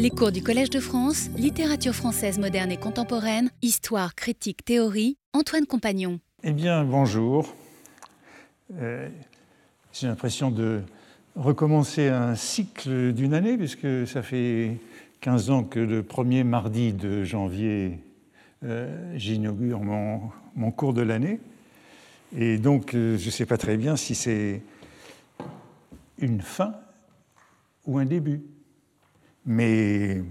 Les cours du Collège de France, littérature française moderne et contemporaine, histoire, critique, théorie, Antoine Compagnon. Eh bien, bonjour. Euh, J'ai l'impression de recommencer un cycle d'une année, puisque ça fait 15 ans que le premier mardi de janvier, euh, j'inaugure mon, cours de l'année. Et donc, euh, je ne sais pas très bien si c'est une fin ou un début. Mais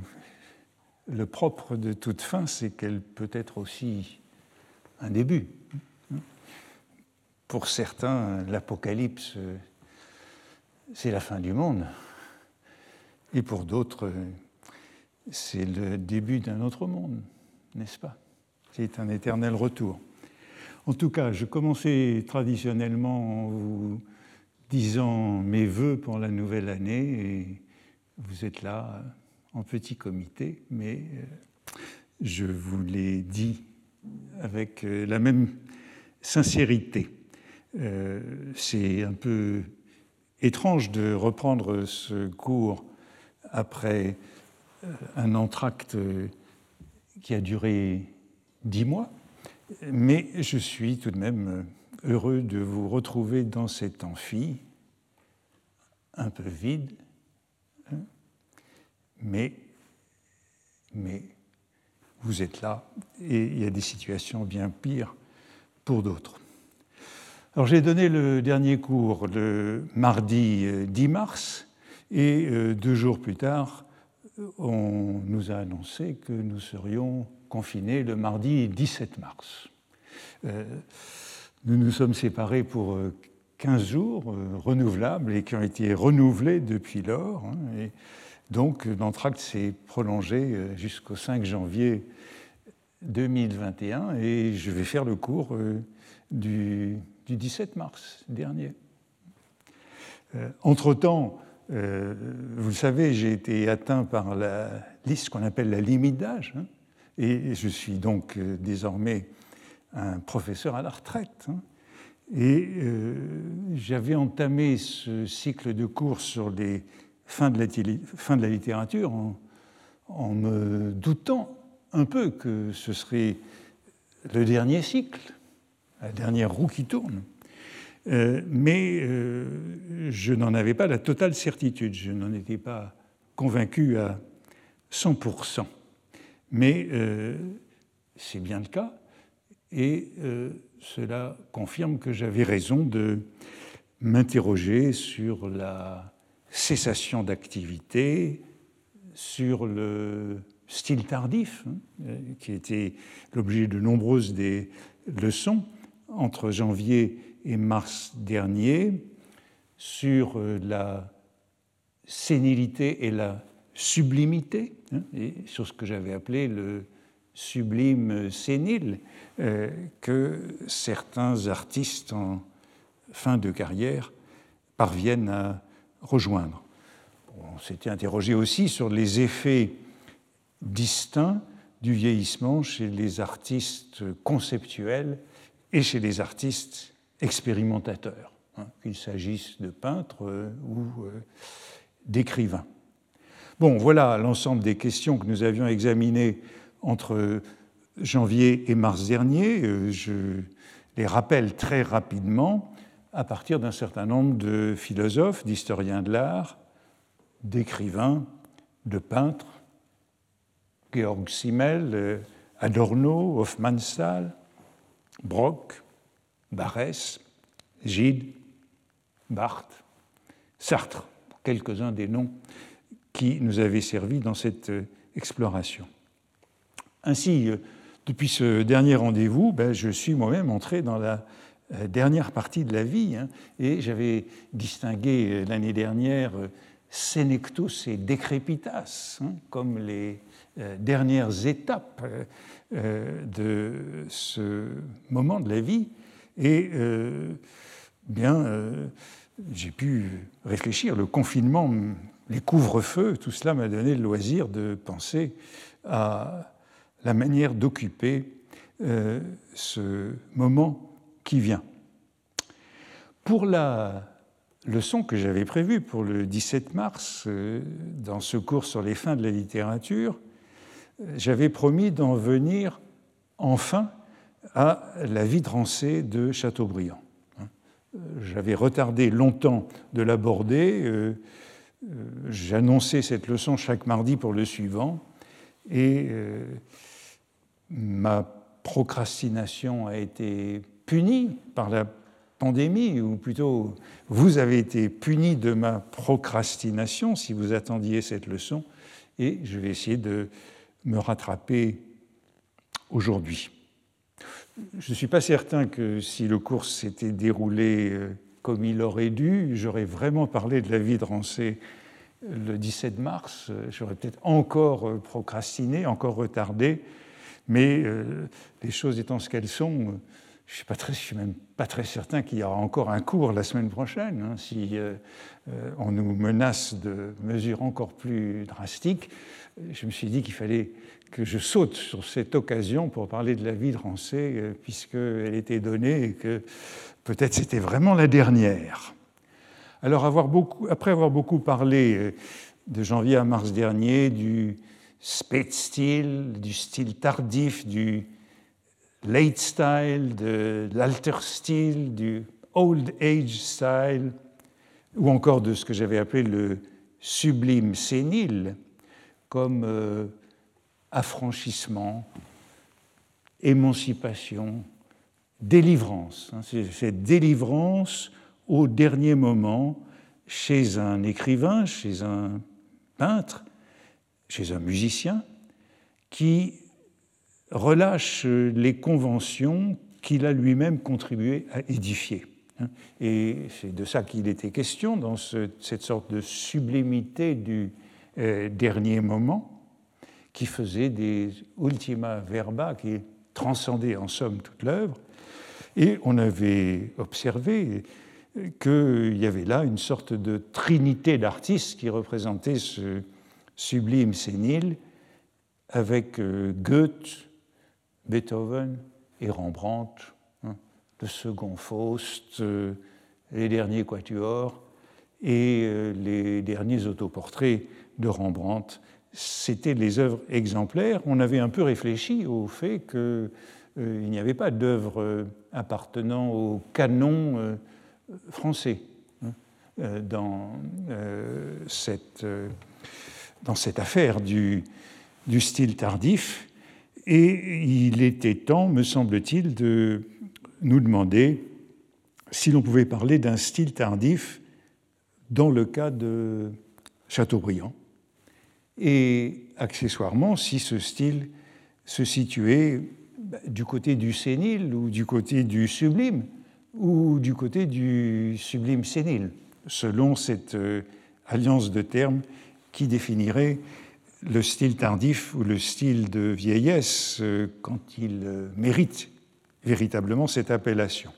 le propre de toute fin, c'est qu'elle peut être aussi un début. Pour certains, l'Apocalypse, c'est la fin du monde. Et pour d'autres, c'est le début d'un autre monde, n'est-ce pas? C'est un éternel retour. En tout cas, je commençais traditionnellement en vous disant mes voeux pour la nouvelle année et vous êtes là en petit comité, mais euh, je vous l'ai dit avec euh, la même sincérité. Euh, c'est un peu étrange de reprendre ce cours après un entracte qui a duré dix mois, mais je suis tout de même heureux de vous retrouver dans cet amphi un peu vide, mais, mais vous êtes là et il y a des situations bien pires pour d'autres. Alors j'ai donné le dernier cours le mardi 10 euh, mars et euh, deux jours plus tard, on nous a annoncé que nous serions confinés le mardi 17 mars. Euh, nous nous sommes séparés pour 15 jours renouvelables et qui ont été renouvelés depuis lors. Hein, donc l'entracte s'est prolongé euh, jusqu'au 5 janvier 2021 et je vais faire le cours euh, du, 17 mars dernier. Euh, entre-temps, vous le savez, j'ai été atteint par la liste qu'on appelle la limite d'âge hein, et je suis donc désormais un professeur à la retraite. Hein. et j'avais entamé ce cycle de cours sur les fin de la, fin de la littérature en, me doutant un peu que ce serait le dernier cycle, la dernière roue qui tourne. Euh, mais euh, je n'en avais pas la totale certitude, je n'en étais pas convaincu à 100%. Mais euh, c'est bien le cas, et cela confirme que j'avais raison de m'interroger sur la cessation d'activité, sur le style tardif, hein, qui était l'objet de nombreuses des leçons entre janvier et mars dernier, sur euh, la sénilité et la sublimité, hein, sur ce que j'avais appelé le sublime sénile, euh, que certains artistes en fin de carrière parviennent à rejoindre. On s'était interrogé aussi sur les effets distincts du vieillissement chez les artistes conceptuels et chez les artistes expérimentateurs, hein, qu'il s'agisse de peintres euh, ou euh, d'écrivains. Bon, voilà l'ensemble des questions que nous avions examinées entre janvier et mars dernier. Euh, je les rappelle très rapidement à partir d'un certain nombre de philosophes, d'historiens de l'art, d'écrivains, de peintres, Georg Simmel, euh, Adorno, Hofmannsthal, Brock, Barès, Gide, Barthes, Sartre, quelques-uns des noms qui nous avaient servi dans cette euh, exploration. Ainsi, euh, depuis ce dernier rendez-vous, ben, je suis moi-même entré dans la dernière partie de la vie. Hein, et j'avais distingué euh, l'année dernière euh, Senectus et Decrepitas hein, comme les dernières étapes de ce moment de la vie. Et bien, j'ai pu réfléchir. Le confinement, les couvre-feux, tout cela m'a donné le loisir de penser à la manière d'occuper ce moment qui vient. Pour la leçon que j'avais prévue pour le 17 mars, euh, dans ce cours sur les fins de la littérature, j'avais promis d'en venir enfin à la vie de Rancé de Chateaubriand. J'avais retardé longtemps de l'aborder. Euh, euh, j'annonçais cette leçon chaque mardi pour le suivant. Et euh, ma procrastination a été punie par la pandémie, ou plutôt vous avez été puni de ma procrastination si vous attendiez cette leçon, et je vais essayer de me rattraper aujourd'hui. Je ne suis pas certain que si le cours s'était déroulé euh, comme il aurait dû, j'aurais vraiment parlé de la vie de Rancé le 17 mars. Euh, j'aurais peut-être encore euh, procrastiné, encore retardé, mais les choses étant ce qu'elles sont, je ne suis, même pas très certain qu'il y aura encore un cours la semaine prochaine. Hein, si on nous menace de mesures encore plus drastiques, je me suis dit qu'il fallait que je saute sur cette occasion pour parler de la vie de Rancé, euh, puisqu'elle était donnée et que peut-être c'était vraiment la dernière. Alors, après avoir beaucoup parlé euh, de janvier à mars dernier du Spätstil, du style tardif, du late style, de l'alter style, du old age style, ou encore de ce que j'avais appelé le sublime sénile, comme euh, affranchissement, émancipation, délivrance. Hein, cette délivrance au dernier moment chez un écrivain, chez un peintre, chez un musicien, qui relâche les conventions qu'il a lui-même contribué à édifier. Hein. Et c'est de ça qu'il était question dans cette sorte de sublimité du euh, dernier moment qui faisait des ultima verba, qui transcendaient en somme toute l'œuvre. Et on avait observé qu'il y avait là une sorte de trinité d'artistes qui représentaient ce sublime sénile avec euh, Goethe, Beethoven et Rembrandt, hein, le second Faust, euh, les derniers quatuors et euh, les derniers autoportraits de Rembrandt c'était les œuvres exemplaires. On avait un peu réfléchi au fait qu'il euh, n'y avait pas d'œuvres appartenant au canon français hein, dans, cette, affaire du, style tardif. Et il était temps, me semble-t-il, de nous demander si l'on pouvait parler d'un style tardif dans le cas de Chateaubriand. Et accessoirement si ce style se situait du côté du sénile ou du côté du sublime ou du côté du sublime sénile, selon cette euh, alliance de termes qui définirait le style tardif ou le style de vieillesse euh, quand il euh, mérite véritablement cette appellation.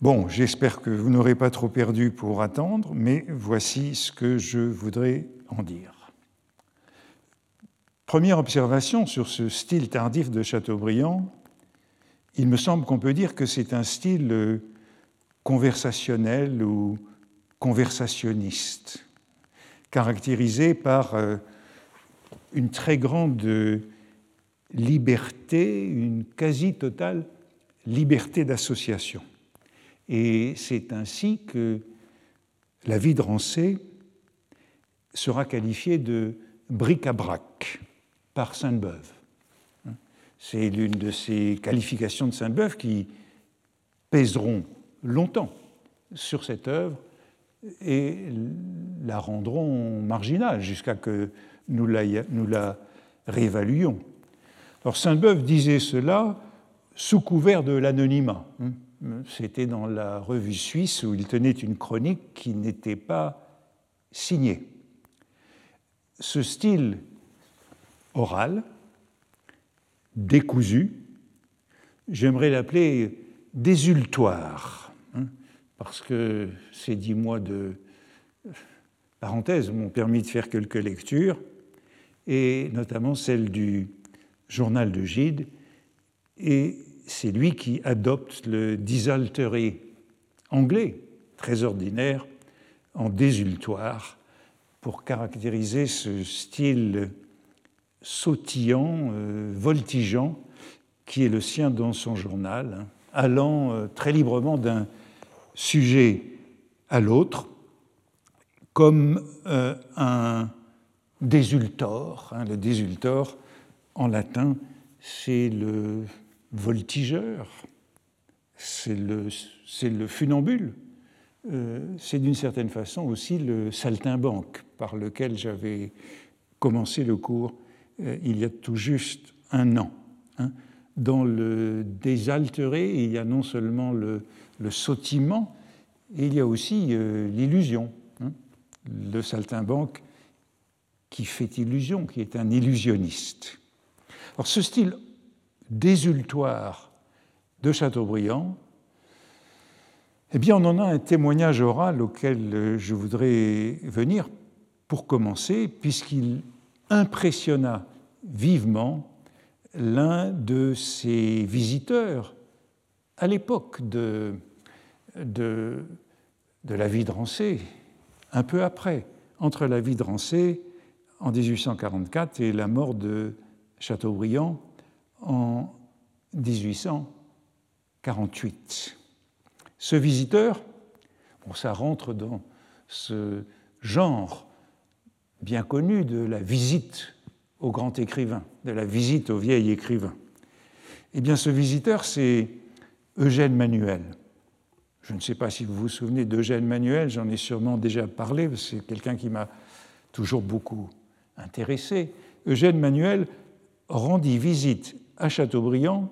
Bon, j'espère que vous n'aurez pas trop perdu pour attendre, mais voici ce que je voudrais en dire. Première observation sur ce style tardif de Chateaubriand, il me semble qu'on peut dire que c'est un style euh, conversationnel ou conversationniste, caractérisé par une très grande liberté, une quasi totale liberté d'association. Et c'est ainsi que la vie de Rancé sera qualifiée de bric-à-brac par Sainte-Beuve. C'est l'une de ces qualifications de Sainte-Beuve qui pèseront longtemps sur cette œuvre et la rendront marginale jusqu'à que nous la, nous la réévaluions. Alors Sainte-Beuve disait cela sous couvert de l'anonymat. C'était dans la revue suisse où il tenait une chronique qui n'était pas signée. Ce style oral, décousu. J'aimerais l'appeler désultoire, hein, parce que ces dix mois de parenthèse m'ont permis de faire quelques lectures, et notamment celle du journal de Gide, et c'est lui qui adopte le desultory anglais, très ordinaire, en désultoire pour caractériser ce style sautillant, euh, voltigeant, qui est le sien dans son journal, hein, allant euh, très librement d'un sujet à l'autre, comme euh, un désultor. Hein, le désultor, en latin, c'est le voltigeur, c'est le, le, funambule, c'est d'une certaine façon aussi le saltimbanque par lequel j'avais commencé le cours euh, il y a tout juste un an. Hein. Dans le désaltéré, il y a non seulement le, le sautillement, il y a aussi euh, l'illusion. Hein. Le saltimbanque qui fait illusion, qui est un illusionniste. Alors ce style désultoire de Chateaubriand, eh bien on en a un témoignage oral auquel euh, je voudrais venir pour commencer, puisqu'il impressionna vivement l'un de ses visiteurs à l'époque de, de, de, la vie de Rancé, un peu après, entre la vie de Rancé en 1844 et la mort de Chateaubriand en 1848. Ce visiteur, bon, ça rentre dans ce genre bien connu de la visite au grand écrivain, de la visite au vieil écrivain. Eh bien, ce visiteur, c'est Eugène Manuel. Je ne sais pas si vous vous souvenez d'Eugène Manuel, j'en ai sûrement déjà parlé, c'est quelqu'un qui m'a toujours beaucoup intéressé. Eugène Manuel rendit visite à Chateaubriand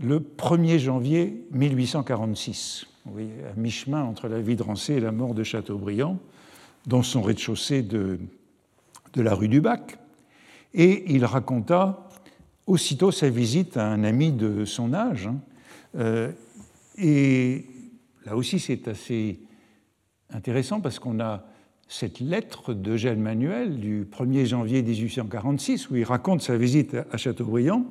le 1er janvier 1846, oui, à mi-chemin entre la vie de Rancé et la mort de Chateaubriand, dans son rez-de-chaussée de, la rue du Bac et il raconta aussitôt sa visite à un ami de son âge. Hein. Euh, et là aussi, c'est assez intéressant parce qu'on a cette lettre d'Eugène Manuel du 1er janvier 1846 où il raconte sa visite à Châteaubriand.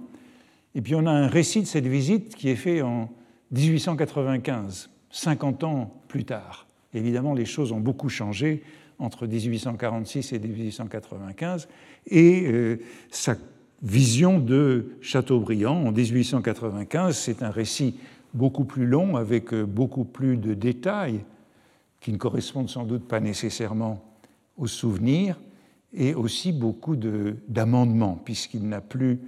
Et puis on a un récit de cette visite qui est fait en 1895, 50 ans plus tard. Évidemment, les choses ont beaucoup changé entre 1846 et 1895, et euh, sa vision de Chateaubriand en 1895, c'est un récit beaucoup plus long, avec euh, beaucoup plus de détails, qui ne correspondent sans doute pas nécessairement aux souvenirs, et aussi beaucoup d'amendements, puisqu'il n'a plus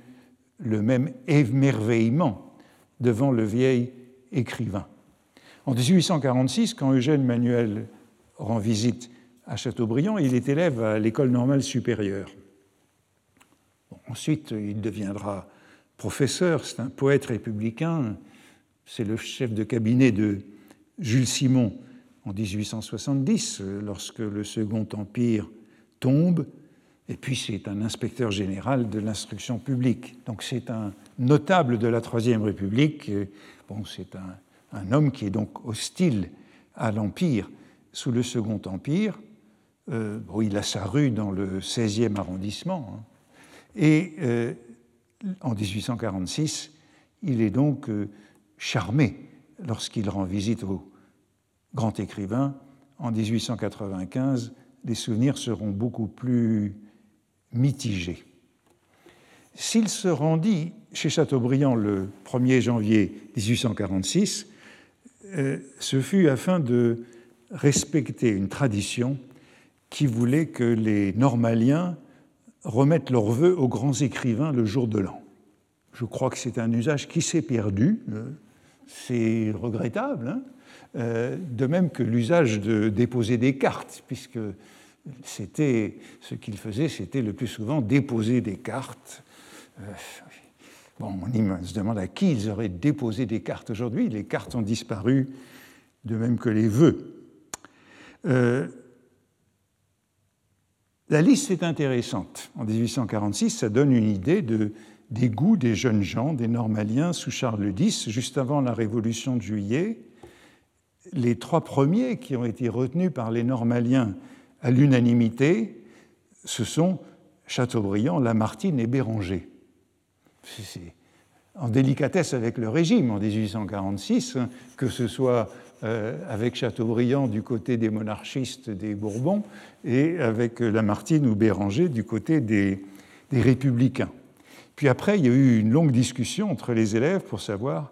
le même émerveillement devant le vieil écrivain. En 1846, quand Eugène Manuel rend visite à Châteaubriand, il est élève à l'école normale supérieure. ensuite, il deviendra professeur, c'est un poète républicain, c'est le chef de cabinet de Jules Simon en 1870, lorsque le Second Empire tombe, et puis c'est un inspecteur général de l'instruction publique. Donc c'est un notable de la Troisième République, bon, c'est un, homme qui est donc hostile à l'Empire sous le Second Empire, euh, il a sa rue dans le 16e arrondissement. Hein. Et euh, en 1846, il est donc euh, charmé lorsqu'il rend visite au grand écrivain. En 1895, les souvenirs seront beaucoup plus mitigés. S'il se rendit chez Chateaubriand le 1er janvier 1846, ce fut afin de respecter une tradition qui voulait que les Normaliens remettent leurs vœux aux grands écrivains le jour de l'an. Je crois que c'est un usage qui s'est perdu. C'est regrettable. Hein. Euh, de même que l'usage de déposer des cartes, puisque c'était ce qu'ils faisaient, c'était le plus souvent déposer des cartes. Euh, bon, on se demande à qui ils auraient déposé des cartes aujourd'hui. Les cartes ont disparu, de même que les vœux. Euh, la liste est intéressante. En 1846, ça donne une idée de, des goûts des jeunes gens, des Normaliens sous Charles X, juste avant la Révolution de Juillet. Les trois premiers qui ont été retenus par les Normaliens à l'unanimité, ce sont Chateaubriand, Lamartine et Béranger. C'est en délicatesse avec le régime en 1846, hein, que ce soit euh, avec Chateaubriand du côté des monarchistes des Bourbons et avec Lamartine ou Béranger du côté des, des républicains. Puis après, il y a eu une longue discussion entre les élèves pour savoir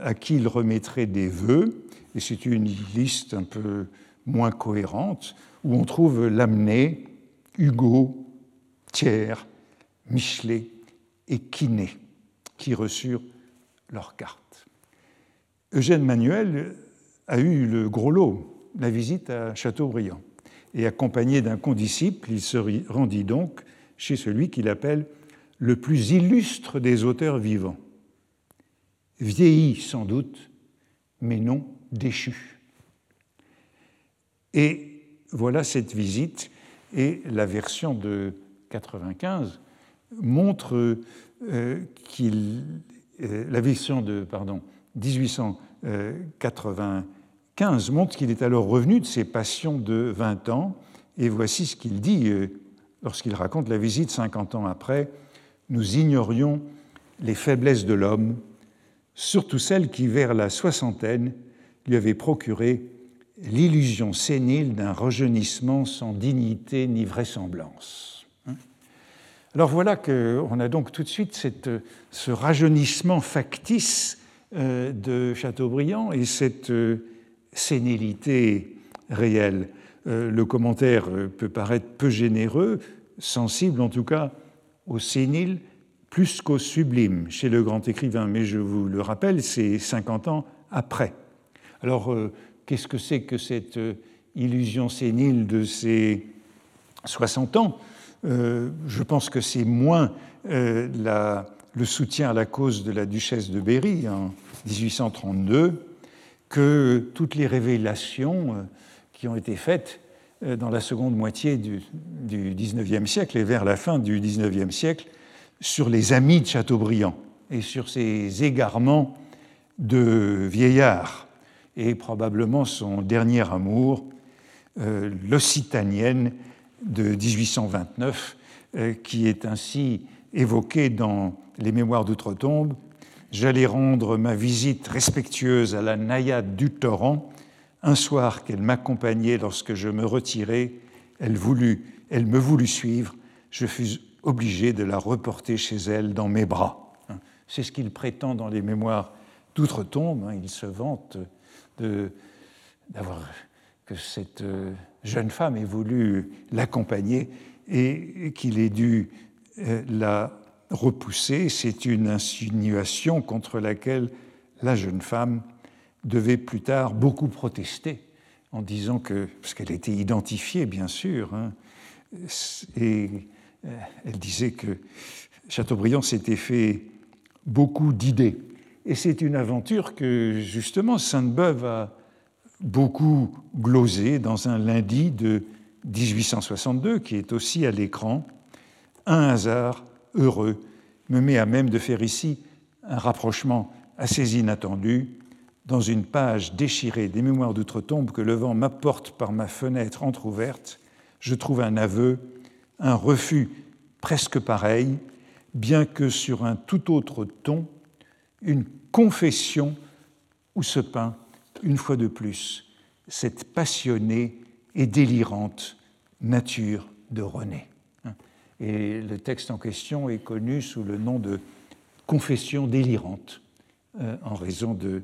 à qui ils remettraient des vœux, et c'est une liste un peu moins cohérente, où on trouve Lamennais, Hugo, Thiers, Michelet et Quinet, qui reçurent leurs cartes. Eugène Manuel a eu le gros lot, la visite à Châteaubriand, et accompagné d'un condisciple, il se rendit donc chez celui qu'il appelle le plus illustre des auteurs vivants, vieilli sans doute, mais non déchu. Et voilà cette visite et la version de 95 montre euh, qu'il euh, la version de pardon 1895 montre qu'il est alors revenu de ses passions de 20 ans et voici ce qu'il dit euh, lorsqu'il raconte la visite 50 ans après nous ignorions les faiblesses de l'homme surtout celles qui vers la soixantaine lui avaient procuré l'illusion sénile d'un rajeunissement sans dignité ni vraisemblance. Hein. Alors voilà qu'on a donc tout de suite ce rajeunissement factice euh, de Chateaubriand et cette euh, sénilité réelle. Euh, le commentaire peut paraître peu généreux, sensible en tout cas au sénile plus qu'au sublime chez le grand écrivain, mais je vous le rappelle, c'est 50 ans après. Alors, qu'est-ce que c'est que cette euh, illusion sénile de ces 60 ans? Euh, Je pense que c'est moins euh, le soutien à la cause de la duchesse de Berry en 1832 que toutes les révélations qui ont été faites dans la seconde moitié du, du 19e siècle et vers la fin du 19e siècle sur les amis de Chateaubriand et sur ces égarements de vieillards et probablement son dernier amour, euh, l'Occitanienne de 1829, euh, qui est ainsi évoquée dans les Mémoires d'Outre-Tombe. J'allais rendre ma visite respectueuse à la naïade du torrent. Un soir qu'elle m'accompagnait lorsque je me retirais, elle, voulut, elle me voulut suivre. Je fus obligé de la reporter chez elle dans mes bras. C'est ce qu'il prétend dans les Mémoires d'Outre-Tombe. Hein. Il se vante d'avoir que cette euh, jeune femme ait voulu l'accompagner et qu'il ait dû euh, la repousser. C'est une insinuation contre laquelle la jeune femme devait plus tard beaucoup protester en disant que, parce qu'elle était identifiée bien sûr, hein, et euh, elle disait que Chateaubriand s'était fait beaucoup d'idées et c'est une aventure que justement Sainte-Beuve a beaucoup glosé dans un lundi de 1862, qui est aussi à l'écran. Un hasard heureux me met à même de faire ici un rapprochement assez inattendu. Dans une page déchirée des Mémoires d'outre-tombe que le vent m'apporte par ma fenêtre entr'ouverte, je trouve un aveu, un refus presque pareil, bien que sur un tout autre ton, une confession où se peint, une fois de plus, cette passionnée et délirante nature de René. Et le texte en question est connu sous le nom de Confession délirante, euh, en raison de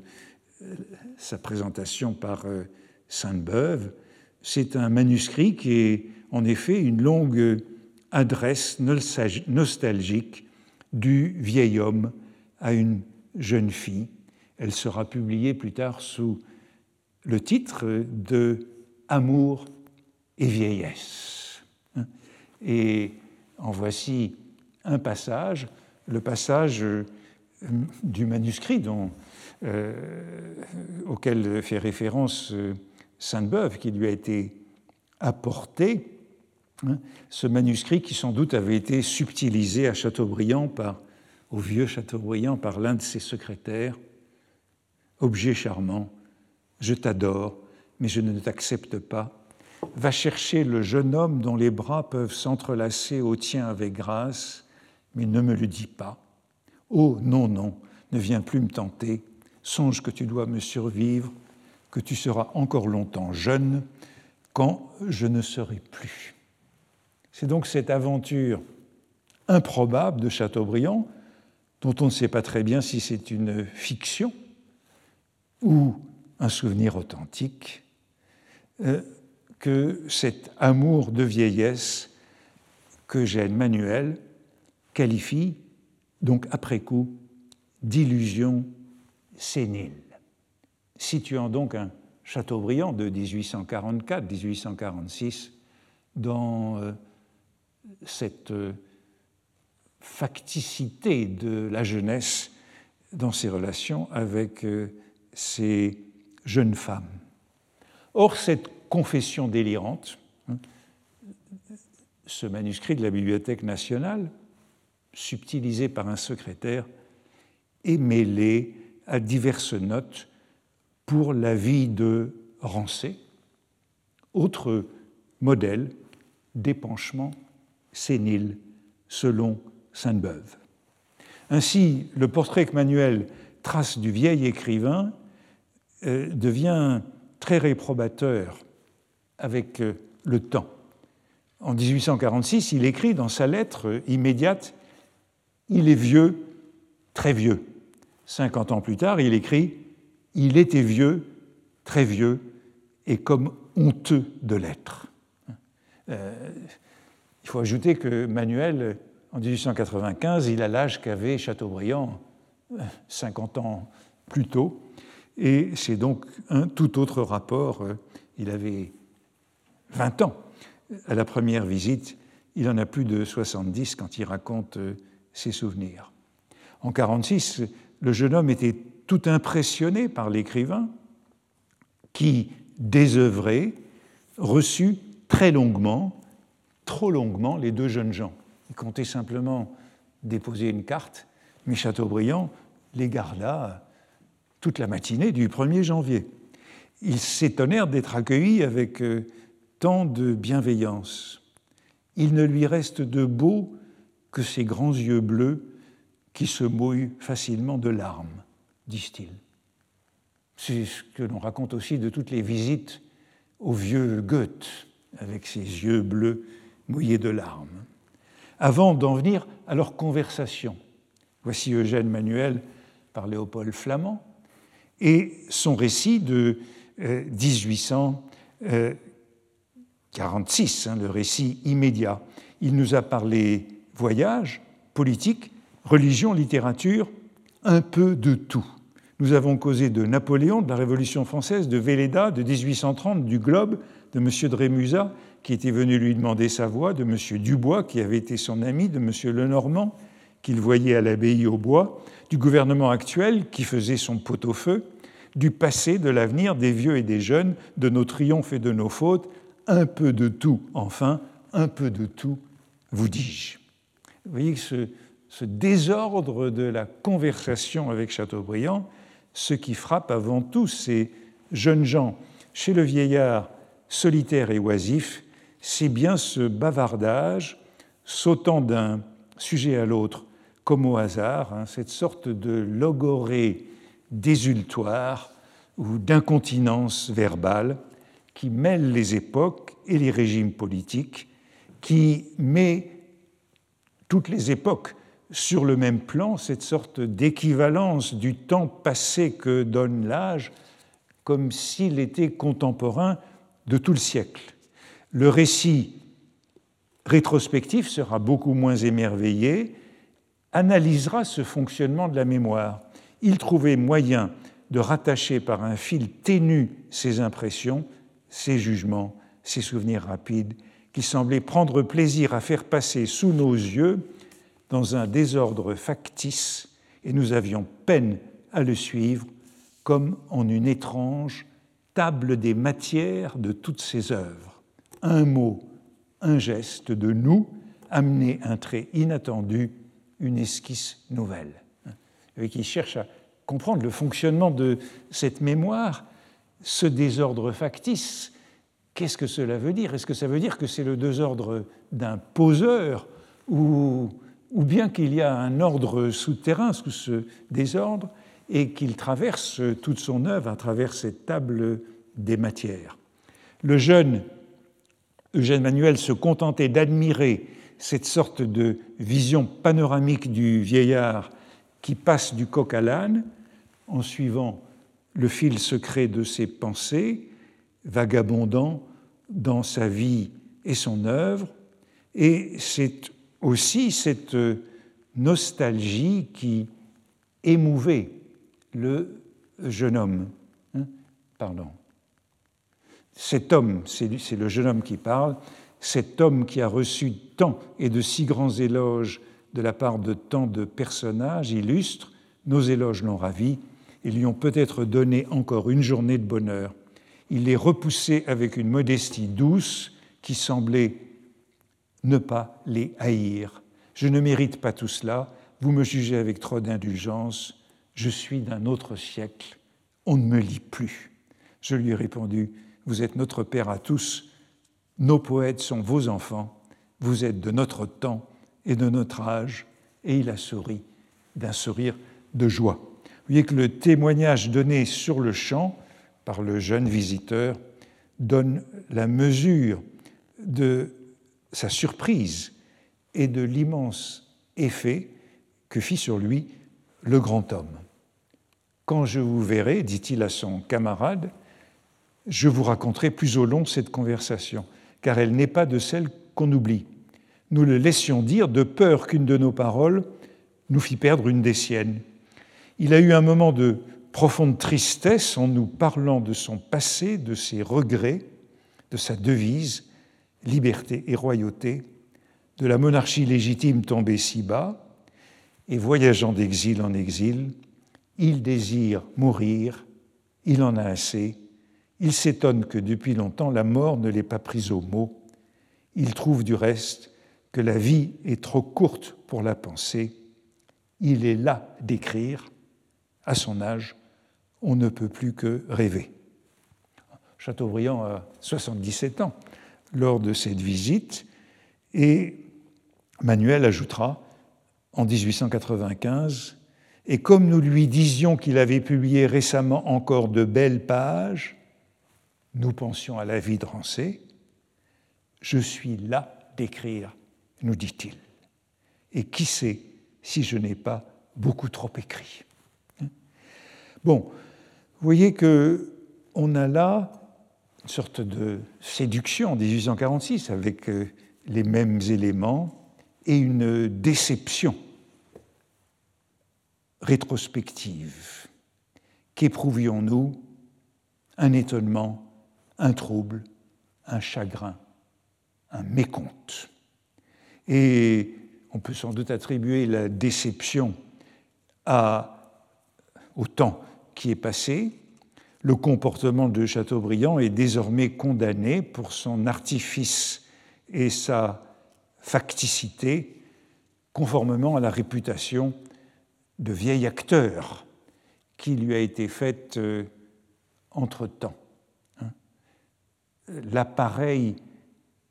euh, sa présentation par euh, Sainte-Beuve. C'est un manuscrit qui est en effet une longue adresse nostalgique du vieil homme à une jeune fille. Elle sera publiée plus tard sous le titre de Amour et vieillesse. Et en voici un passage, le passage euh, du manuscrit euh, auquel fait référence euh, Sainte-Beuve, qui lui a été apporté. Hein, ce manuscrit qui sans doute avait été subtilisé à Chateaubriand par au vieux Chateaubriand par l'un de ses secrétaires Objet charmant, je t'adore, mais je ne t'accepte pas. Va chercher le jeune homme dont les bras peuvent s'entrelacer au tien avec grâce, mais ne me le dis pas. Oh non, non, ne viens plus me tenter. Songe que tu dois me survivre. que tu seras encore longtemps jeune quand je ne serai plus. C'est donc cette aventure improbable de Chateaubriand, dont on ne sait pas très bien si c'est une fiction ou un souvenir authentique, euh, que cet amour de vieillesse que Jeanne Manuel qualifie donc après coup d'illusion sénile. Situant donc un Chateaubriand de 1844-1846 dans euh, cette euh, facticité de la jeunesse dans ses relations avec ces jeunes femmes. Or, cette confession délirante, hein, ce manuscrit de la Bibliothèque nationale, subtilisé par un secrétaire, est mêlé à diverses notes pour la vie de Rancé, autre modèle d'épanchement sénile selon Sainte-Beuve. Ainsi, le portrait que Manuel trace du vieil écrivain euh, devient très réprobateur avec euh, le temps. En 1846, il écrit dans sa lettre immédiate Il est vieux, très vieux. 50 ans plus tard, il écrit Il était vieux, très vieux, et comme honteux de l'être. Euh, il faut ajouter que Manuel, en 1895, il a l'âge qu'avait Chateaubriand 50 ans plus tôt, et c'est donc un tout autre rapport. Il avait 20 ans à la première visite, il en a plus de 70 quand il raconte euh, ses souvenirs. En 1946, le jeune homme était tout impressionné par l'écrivain qui, désœuvré, reçut très longuement, trop longuement, les deux jeunes gens. Il comptait simplement déposer une carte, mais Chateaubriand les garda toute la matinée du 1er janvier. Ils s'étonnèrent d'être accueillis avec euh, tant de bienveillance. Il ne lui reste de beau que ses grands yeux bleus qui se mouillent facilement de larmes, disent-ils. C'est ce que l'on raconte aussi de toutes les visites au vieux Goethe, avec ses yeux bleus mouillés de larmes. Avant d'en venir à leur conversation, voici Eugène Manuel par Léopold Flamand et son récit de 1800. Euh, 46, hein, le récit immédiat. Il nous a parlé voyage, politique, religion, littérature, un peu de tout. Nous avons causé de Napoléon, de la Révolution française, de Véleda, de 1830, du Globe, de M. de Rémusat, qui était venu lui demander sa voix, de M. Dubois, qui avait été son ami, de M. Lenormand, qu'il voyait à l'abbaye au bois, du gouvernement actuel, qui faisait son pot-au-feu, du passé, de l'avenir, des vieux et des jeunes, de nos triomphes et de nos fautes, un peu de tout, enfin, un peu de tout, vous dis-je. Vous voyez ce, ce, désordre de la conversation avec Chateaubriand, ce qui frappe avant tout ces jeunes gens chez le vieillard solitaire et oisif, c'est bien ce bavardage sautant d'un sujet à l'autre comme au hasard, hein, cette sorte de logorée désultoire ou d'incontinence verbale qui mêle les époques et les régimes politiques, qui met toutes les époques sur le même plan, cette sorte d'équivalence du temps passé que donne l'âge, comme s'il était contemporain de tout le siècle. Le récit rétrospectif sera beaucoup moins émerveillé, analysera ce fonctionnement de la mémoire. Il trouvait moyen de rattacher par un fil ténu ses impressions ces jugements, ces souvenirs rapides, qui semblaient prendre plaisir à faire passer sous nos yeux dans un désordre factice, et nous avions peine à le suivre comme en une étrange table des matières de toutes ces œuvres. Un mot, un geste de nous amenait un trait inattendu, une esquisse nouvelle. Et qui cherche à comprendre le fonctionnement de cette mémoire ce désordre factice, qu'est-ce que cela veut dire? Est-ce que ça veut dire que c'est le désordre d'un poseur ou, ou bien qu'il y a un ordre souterrain sous ce désordre et qu'il traverse toute son œuvre à travers cette table des matières? Le jeune Eugène Manuel se contentait d'admirer cette sorte de vision panoramique du vieillard qui passe du coq à l'âne en suivant le fil secret de ses pensées, vagabondant dans sa vie et son œuvre. Et c'est aussi cette nostalgie qui émouvait le jeune homme. Hein, pardon. Cet homme, c'est le jeune homme qui parle, cet homme qui a reçu tant et de si grands éloges de la part de tant de personnages illustres, nos éloges l'ont ravi et lui ont peut-être donné encore une journée de bonheur. Il les repoussait avec une modestie douce qui semblait ne pas les haïr. Je ne mérite pas tout cela, vous me jugez avec trop d'indulgence, je suis d'un autre siècle, on ne me lit plus. Je lui ai répondu, vous êtes notre Père à tous, nos poètes sont vos enfants, vous êtes de notre temps et de notre âge, et il a souri d'un sourire de joie. Vous voyez que le témoignage donné sur le champ par le jeune visiteur donne la mesure de sa surprise et de l'immense effet que fit sur lui le grand homme. Quand je vous verrai, dit-il à son camarade, je vous raconterai plus au long cette conversation, car elle n'est pas de celle qu'on oublie. Nous le laissions dire de peur qu'une de nos paroles nous fît perdre une des siennes. Il a eu un moment de profonde tristesse en nous parlant de son passé, de ses regrets, de sa devise, liberté et royauté, de la monarchie légitime tombée si bas, et voyageant d'exil en exil, il désire mourir, il en a assez, il s'étonne que depuis longtemps la mort ne l'ait pas pris au mot, il trouve du reste que la vie est trop courte pour la penser, il est là d'écrire, à son âge, on ne peut plus que rêver. Chateaubriand a 77 ans lors de cette visite et Manuel ajoutera en 1895 et comme nous lui disions qu'il avait publié récemment encore de belles pages, nous pensions à la vie de Rancé. Je suis là d'écrire, nous dit-il. Et qui sait si je n'ai pas beaucoup trop écrit. Bon, vous voyez que on a là une sorte de séduction en 1846 avec euh, les mêmes éléments et une déception rétrospective. Qu'éprouvions-nous? Un étonnement, un trouble, un chagrin, un mécompte. Et on peut sans doute attribuer la déception au temps qui est passé. Le comportement de Chateaubriand est désormais condamné pour son artifice et sa facticité, conformément à la réputation de vieil acteur qui lui a été faite euh, entre-temps. L'appareil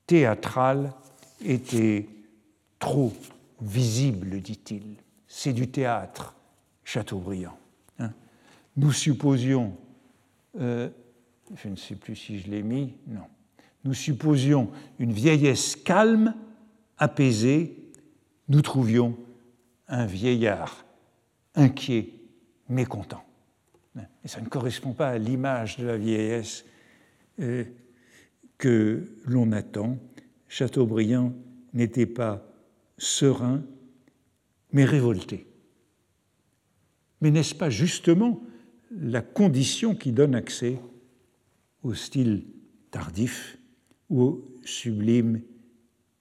théâtral était trop visible, dit-il. C'est du théâtre, Chateaubriand. Hein. Nous supposions, euh, je ne sais plus si je l'ai mis, non, nous supposions une vieillesse calme, apaisée, nous trouvions un vieillard inquiet, mécontent. Et ça ne correspond pas à l'image de la vieillesse euh, que l'on attend. Chateaubriand n'était pas serein, mais révolté. Mais n'est-ce pas justement la condition qui donne accès au style tardif ou au sublime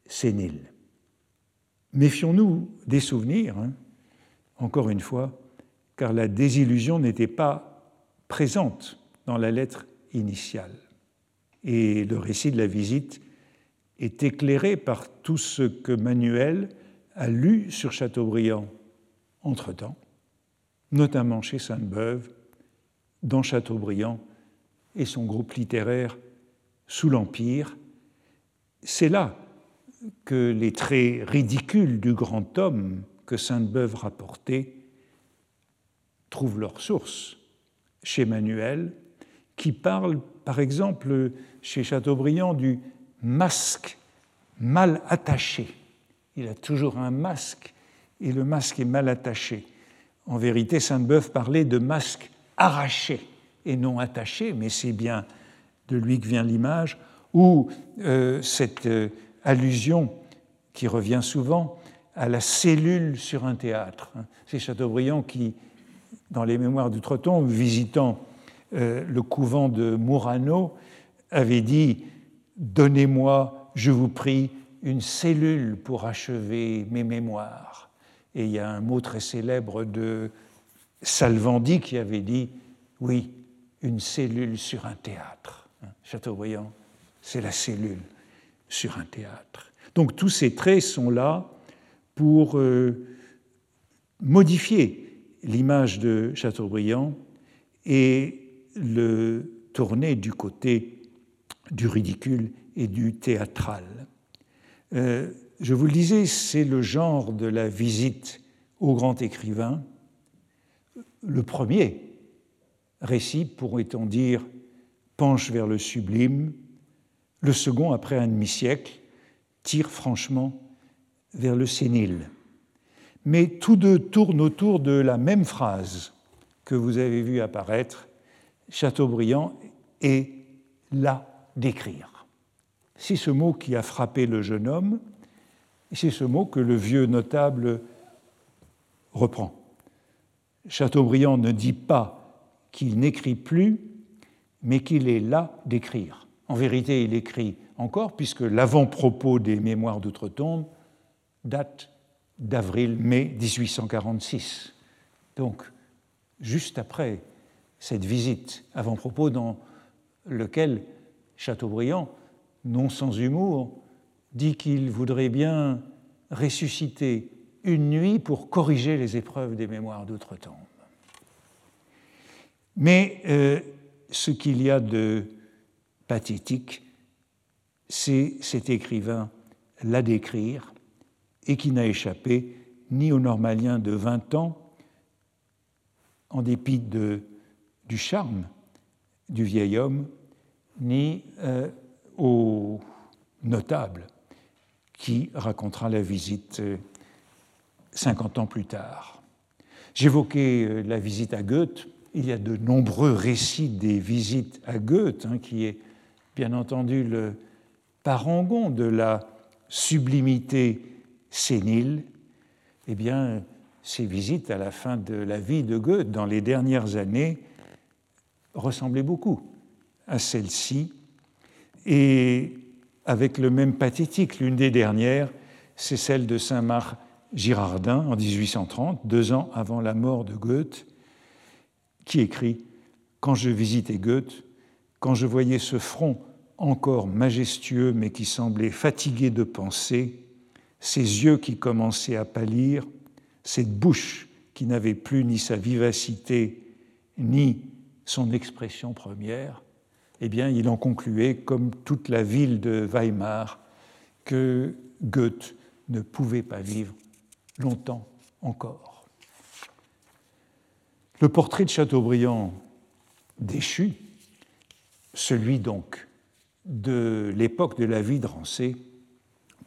sénile? Méfions-nous des souvenirs. Hein encore une fois, car la désillusion n'était pas présente dans la lettre initiale. Et le récit de la visite est éclairé par tout ce que Manuel a lu sur Chateaubriand entre-temps, notamment chez Sainte-Beuve, dans Chateaubriand et son groupe littéraire sous l'Empire. C'est là que les traits ridicules du grand homme que Sainte-Beuve rapportait trouvent leur source chez Manuel, qui parle, par exemple, chez Chateaubriand, du masque mal attaché. Il a toujours un masque et le masque est mal attaché. En vérité, Sainte-Beuve parlait de masque arraché et non attaché, mais c'est bien de lui que vient l'image, ou euh, cette euh, allusion qui revient souvent à la cellule sur un théâtre. C'est Chateaubriand qui, dans les Mémoires du Treton, visitant euh, le couvent de Murano, avait dit Donnez-moi, je vous prie, une cellule pour achever mes mémoires. Et il y a un mot très célèbre de Salvandi qui avait dit Oui, une cellule sur un théâtre. Chateaubriand, c'est la cellule sur un théâtre. Donc tous ces traits sont là pour euh, modifier l'image de Chateaubriand et le tourner du côté du ridicule et du théâtral. Euh, je vous le disais, c'est le genre de la visite au grand écrivain. Le premier récit, pourrait-on dire, penche vers le sublime. Le second, après un demi-siècle, tire franchement vers le sénile. Mais tous deux tournent autour de la même phrase que vous avez vu apparaître, Chateaubriand est là d'écrire. C'est ce mot qui a frappé le jeune homme, c'est ce mot que le vieux notable reprend. Chateaubriand ne dit pas qu'il n'écrit plus, mais qu'il est là d'écrire. En vérité, il écrit encore, puisque l'avant-propos des Mémoires d'outre-tombe date d'avril-mai 1846. Donc, juste après cette visite, avant-propos dans lequel Chateaubriand, non sans humour, dit qu'il voudrait bien ressusciter une nuit pour corriger les épreuves des mémoires d'outre-tombe. Mais euh, ce qu'il y a de pathétique, c'est cet écrivain là d'écrire et qui n'a échappé ni aux normaliens de 20 ans, en dépit de, du charme du vieil homme, ni euh, aux notables qui racontera la visite 50 euh, ans plus tard. J'évoquais euh, la visite à Goethe. Il y a de nombreux récits des visites à Goethe, hein, qui est bien entendu le parangon de la sublimité sénile. Eh bien, ces visites à la fin de la vie de Goethe, dans les dernières années, ressemblaient beaucoup à celle-ci. Et avec le même pathétique. L'une des dernières, c'est celle de Saint-Marc Girardin en 1830, deux ans avant la mort de Goethe, qui écrit Quand je visitais Goethe, quand je voyais ce front encore majestueux mais qui semblait fatigué de penser, ses yeux qui commençaient à pâlir, cette bouche qui n'avait plus ni sa vivacité ni son expression première, eh bien, il en concluait, comme toute la ville de Weimar, que Goethe ne pouvait pas vivre longtemps encore. Le portrait de Chateaubriand déchu, celui donc de l'époque de la vie de Rancé,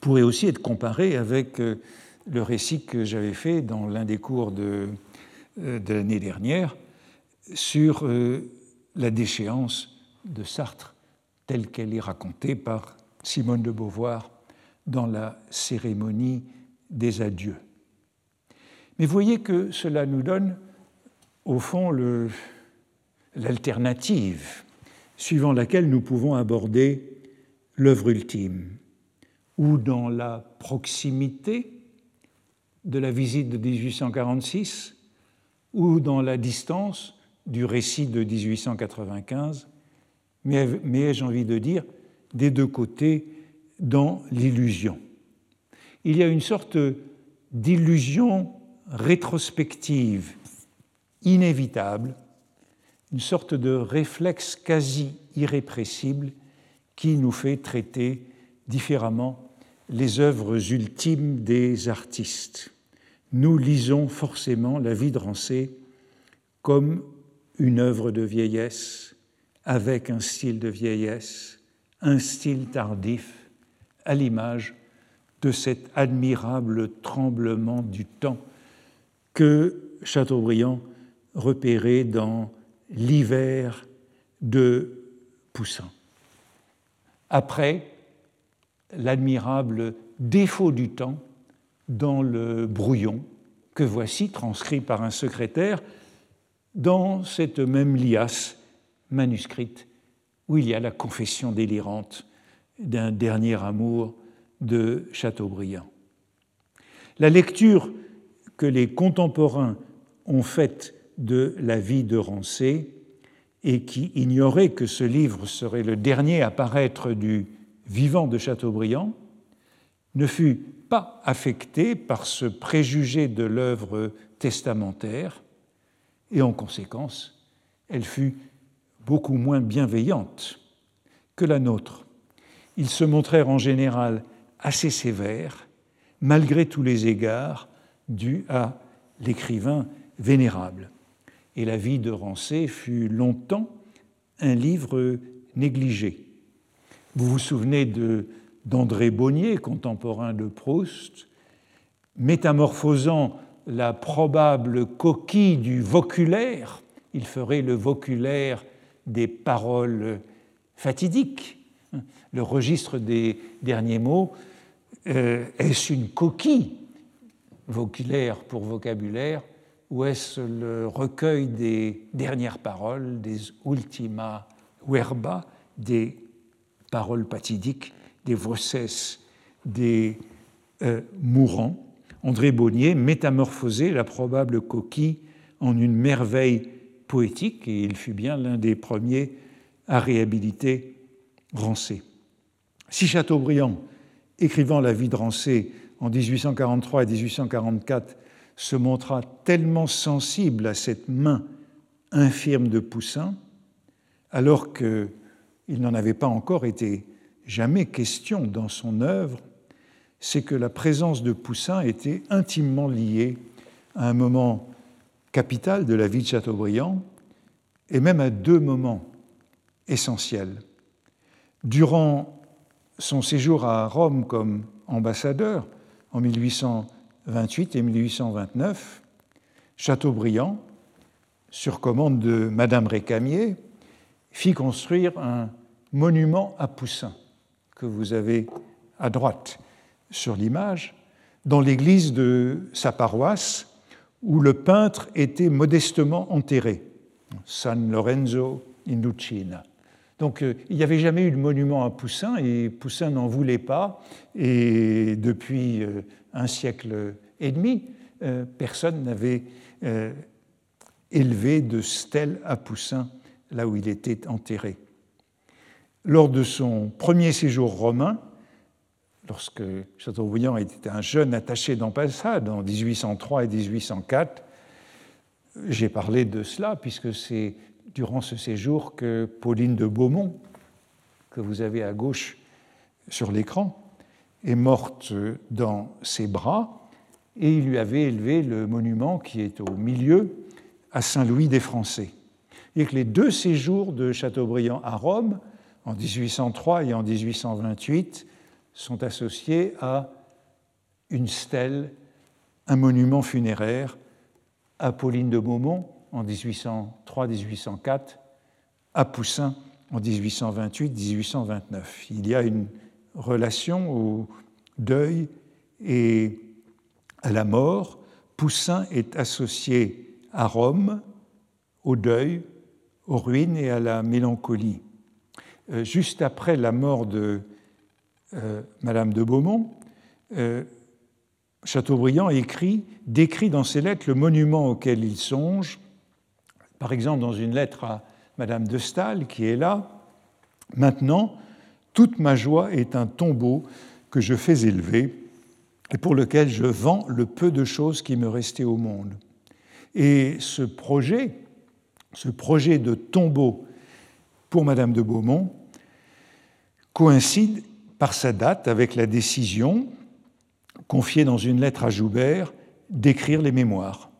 pourrait aussi être comparé avec euh, le récit que j'avais fait dans l'un des cours de, euh, de l'année dernière sur euh, la déchéance de Sartre telle qu'elle est racontée par Simone de Beauvoir dans la cérémonie des adieux. Mais voyez que cela nous donne, au fond, l'alternative suivant laquelle nous pouvons aborder l'œuvre ultime, ou dans la proximité de la visite de 1846, ou dans la distance du récit de 1895, mais, ai-je envie de dire, des deux côtés dans l'illusion. Il y a une sorte d'illusion rétrospective inévitable, une sorte de réflexe quasi irrépressible qui nous fait traiter différemment les œuvres ultimes des artistes. Nous lisons forcément la vie de Rancé comme une œuvre de vieillesse, avec un style de vieillesse, un style tardif, à l'image de cet admirable tremblement du temps que Chateaubriand repérait dans l'hiver de Poussin. Après, l'admirable défaut du temps dans le brouillon que voici transcrit par un secrétaire dans cette même liasse manuscrite où il y a la confession délirante d'un dernier amour de Chateaubriand. La lecture que les contemporains ont faite de la vie de Rancé et qui ignoraient que ce livre serait le dernier à paraître du vivant de Chateaubriand ne fut pas affectée par ce préjugé de l'œuvre testamentaire et en conséquence, elle fut beaucoup moins bienveillante que la nôtre. Ils se montrèrent en général assez sévères, malgré tous les égards dus à l'écrivain vénérable. Et la vie de Rancé fut longtemps un livre négligé. Vous vous souvenez d'André Bonnier, contemporain de Proust, métamorphosant la probable coquille du voculaire, il ferait le voculaire des paroles fatidiques. Le registre des derniers mots, euh, est-ce une coquille voculaire pour vocabulaire ou est-ce le recueil des dernières paroles, des ultima verba, des paroles fatidiques, des voces des euh, mourants? André Bonnier métamorphosait la probable coquille en une merveille poétique et il fut bien l'un des premiers à réhabiliter Rancé. Si Chateaubriand, écrivant La vie de Rancé en 1843 et 1844, se montra tellement sensible à cette main infirme de Poussin, alors qu'il n'en avait pas encore été jamais question dans son œuvre, c'est que la présence de Poussin était intimement liée à un moment capital de la vie de Chateaubriand, et même à deux moments essentiels. Durant son séjour à Rome comme ambassadeur en 1828 et 1829, Chateaubriand, sur commande de Madame Récamier, fit construire un monument à Poussin que vous avez à droite sur l'image, dans l'église de sa paroisse, où le peintre était modestement enterré, San Lorenzo in Lucina. Donc euh, il n'y avait jamais eu de monument à Poussin et Poussin n'en voulait pas. Et depuis euh, un siècle et demi, euh, personne n'avait élevé de stèle à Poussin là où il était enterré. Lors de son premier séjour romain, lorsque Chateaubriand était un jeune attaché d'ambassade en 1803 et 1804. J'ai parlé de cela puisque c'est durant ce séjour que Pauline de Beaumont, que vous avez à gauche sur l'écran, est morte dans ses bras et il lui avait élevé le monument qui est au milieu à Saint-Louis des Français. Et les deux séjours de Chateaubriand à Rome, en 1803 et en 1828, sont associés à une stèle, un monument funéraire à Pauline de Beaumont en 1803-1804, à Poussin en 1828-1829. Il y a une relation au deuil et à la mort. Poussin est associé à Rome, au deuil, aux ruines et à la mélancolie. Euh, juste après la mort de Madame de Beaumont, euh, Chateaubriand écrit, décrit dans ses lettres le monument auquel il songe. Par exemple, dans une lettre à Madame de Staël, qui est là, Maintenant, toute ma joie est un tombeau que je fais élever et pour lequel je vends le peu de choses qui me restaient au monde. Et ce projet, ce projet de tombeau pour Madame de Beaumont, coïncide par sa date avec la décision, confiée dans une lettre à Joubert, d'écrire les mémoires,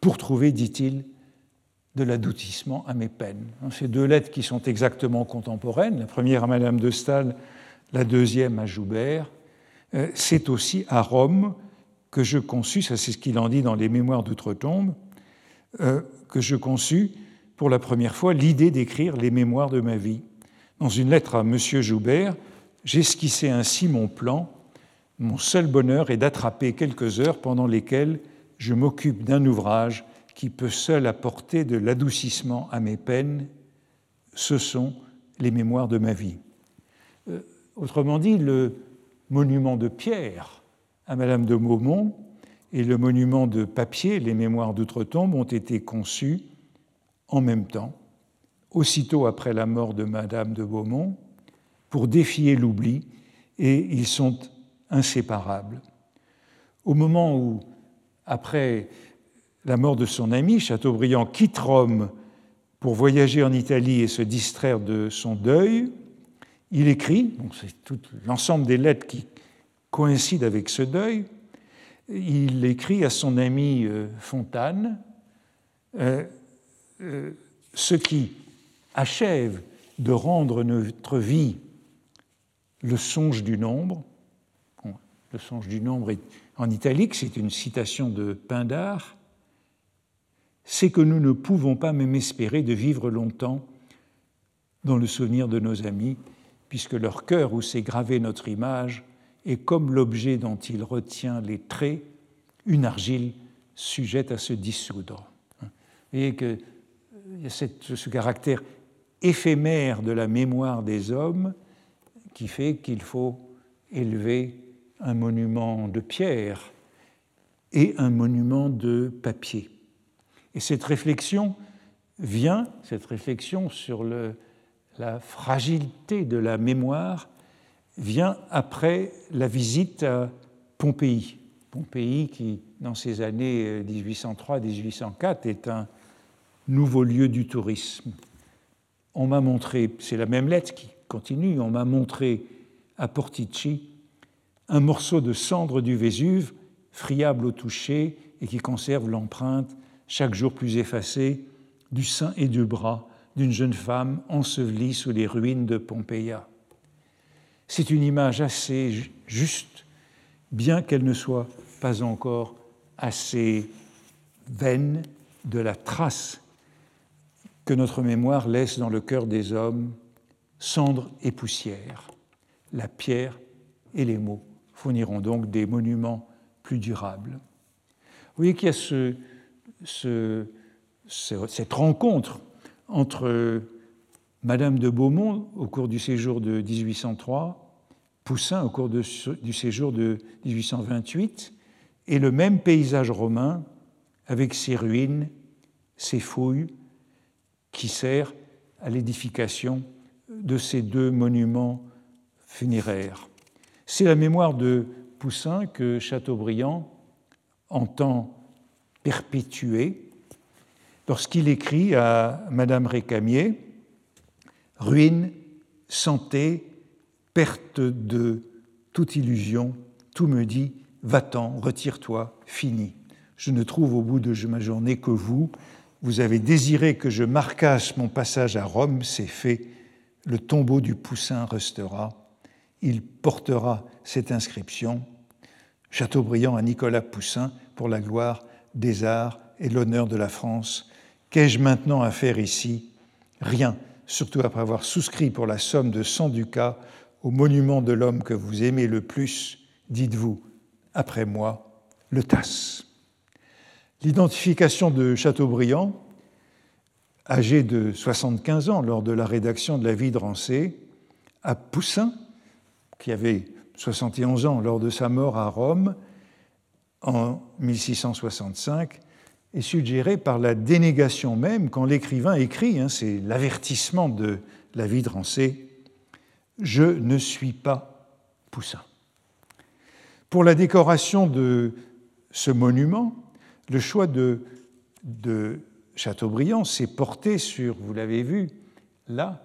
pour trouver, dit-il, de l'adoucissement à mes peines. Ces deux lettres qui sont exactement contemporaines, la première à Madame de Staël, la deuxième à Joubert, euh, c'est aussi à Rome que je conçus, ça c'est ce qu'il en dit dans les Mémoires d'Outre-Tombe, euh, que je conçus pour la première fois l'idée d'écrire les mémoires de ma vie. Dans une lettre à M. Joubert, j'esquissais ainsi mon plan. Mon seul bonheur est d'attraper quelques heures pendant lesquelles je m'occupe d'un ouvrage qui peut seul apporter de l'adoucissement à mes peines. Ce sont les mémoires de ma vie. Euh, autrement dit, le monument de pierre à Madame de Maumont et le monument de papier, les mémoires d'outre-tombe, ont été conçus en même temps, aussitôt après la mort de Madame de Beaumont, pour défier l'oubli, et ils sont inséparables. Au moment où, après la mort de son ami, Chateaubriand quitte Rome pour voyager en Italie et se distraire de son deuil, il écrit, c'est tout l'ensemble des lettres qui coïncident avec ce deuil, il écrit à son ami euh, Fontane, euh, euh, ce qui achève de rendre notre vie le songe du nombre. le songe du nombre est en italique, c'est une citation de Pindar. C'est que nous ne pouvons pas même espérer de vivre longtemps dans le souvenir de nos amis, puisque leur cœur où s'est gravée notre image est comme l'objet dont il retient les traits, une argile sujette à se dissoudre. Vous voyez que a ce caractère éphémère de la mémoire des hommes qui fait qu'il faut élever un monument de pierre et un monument de papier. Et cette réflexion vient, cette réflexion sur la fragilité de la mémoire, vient après la visite à Pompéi. Pompéi qui, dans ces années 1803-1804, est un nouveau lieu du tourisme. On m'a montré, c'est la même lettre qui on m'a montré à Portici un morceau de cendre du Vésuve, friable au toucher et qui conserve l'empreinte, chaque jour plus effacée, du sein et du bras d'une jeune femme ensevelie sous les ruines de Pompeia. C'est une image assez juste, bien qu'elle ne soit pas encore assez vaine de la trace que notre mémoire laisse dans le cœur des hommes cendres et poussière. La pierre et les mots fourniront donc des monuments plus durables. Vous voyez qu'il y a ce, ce, cette rencontre entre Madame de Beaumont au cours du séjour de 1803, Poussin au cours du séjour de 1828, et le même paysage romain avec ses ruines, ses fouilles, qui sert à l'édification de ces deux monuments funéraires. C'est la mémoire de Poussin que Chateaubriand entend perpétuer lorsqu'il écrit à Madame Récamier Ruine, santé, perte de toute illusion, tout me dit Va-t'en, retire-toi, fini. Je ne trouve au bout de ma journée que vous, vous avez désiré que je marquasse mon passage à Rome, c'est fait. Le tombeau du Poussin restera. Il portera cette inscription Chateaubriand à Nicolas Poussin pour la gloire des arts et l'honneur de la France. Qu'ai-je maintenant à faire ici? Rien, surtout après avoir souscrit pour la somme de 100 ducats au monument de l'homme que vous aimez le plus, dites-vous, après moi, le tasse. L'identification de Chateaubriand, âgé de 75 ans lors de la rédaction de La vie de Rancé, à Poussin, qui avait 71 ans lors de sa mort à Rome en 1665, est suggéré par la dénégation même quand l'écrivain écrit, hein, c'est l'avertissement de La vie de Rancé, Je ne suis pas Poussin. Pour la décoration de ce monument, le choix de, Chateaubriand s'est porté sur, vous l'avez vu, là,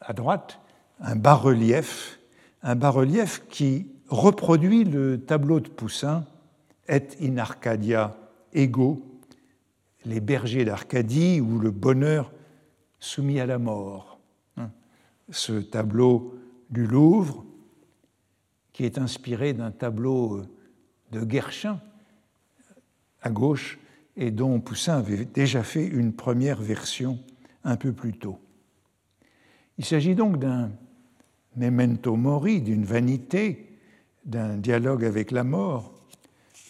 à droite, un bas-relief, un bas-relief qui reproduit le tableau de Poussin, Et in Arcadia ego, Les bergers d'Arcadie ou Le bonheur soumis à la mort. Hein. Ce tableau du Louvre, qui est inspiré d'un tableau de Guerchin à gauche et dont Poussin avait déjà fait une première version un peu plus tôt. Il s'agit donc d'un memento mori, d'une vanité, d'un dialogue avec la mort,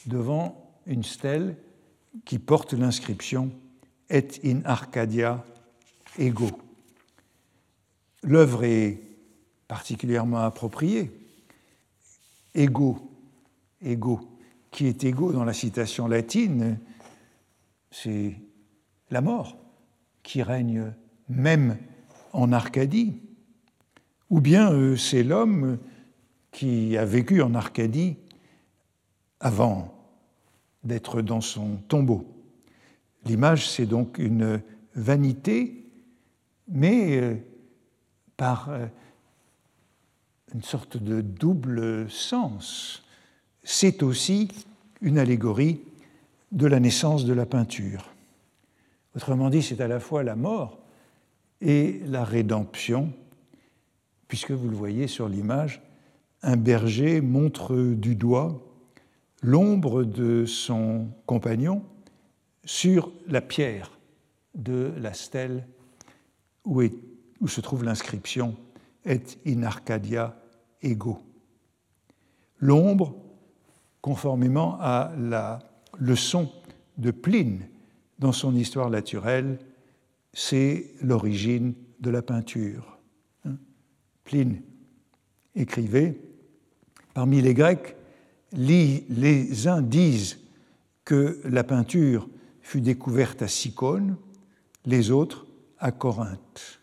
devant une stèle qui porte l'inscription Et in Arcadia ego. L'œuvre est particulièrement appropriée. Ego, ego, qui est ego dans la citation latine, c'est la mort qui règne même en Arcadie, ou bien euh, c'est l'homme qui a vécu en Arcadie avant d'être dans son tombeau. L'image, c'est donc une vanité, mais euh, par euh, une sorte de double sens. C'est aussi une allégorie de la naissance de la peinture. Autrement dit, c'est à la fois la mort et la rédemption, puisque vous le voyez sur l'image, un berger montre du doigt l'ombre de son compagnon sur la pierre de la stèle où, se trouve l'inscription Et in Arcadia ego. L'ombre, conformément à la leçon de Pline dans son histoire naturelle, c'est l'origine de la peinture. Hein? Pline écrivait Parmi les Grecs, les uns disent que la peinture fut découverte à Sicone, les autres à Corinthe,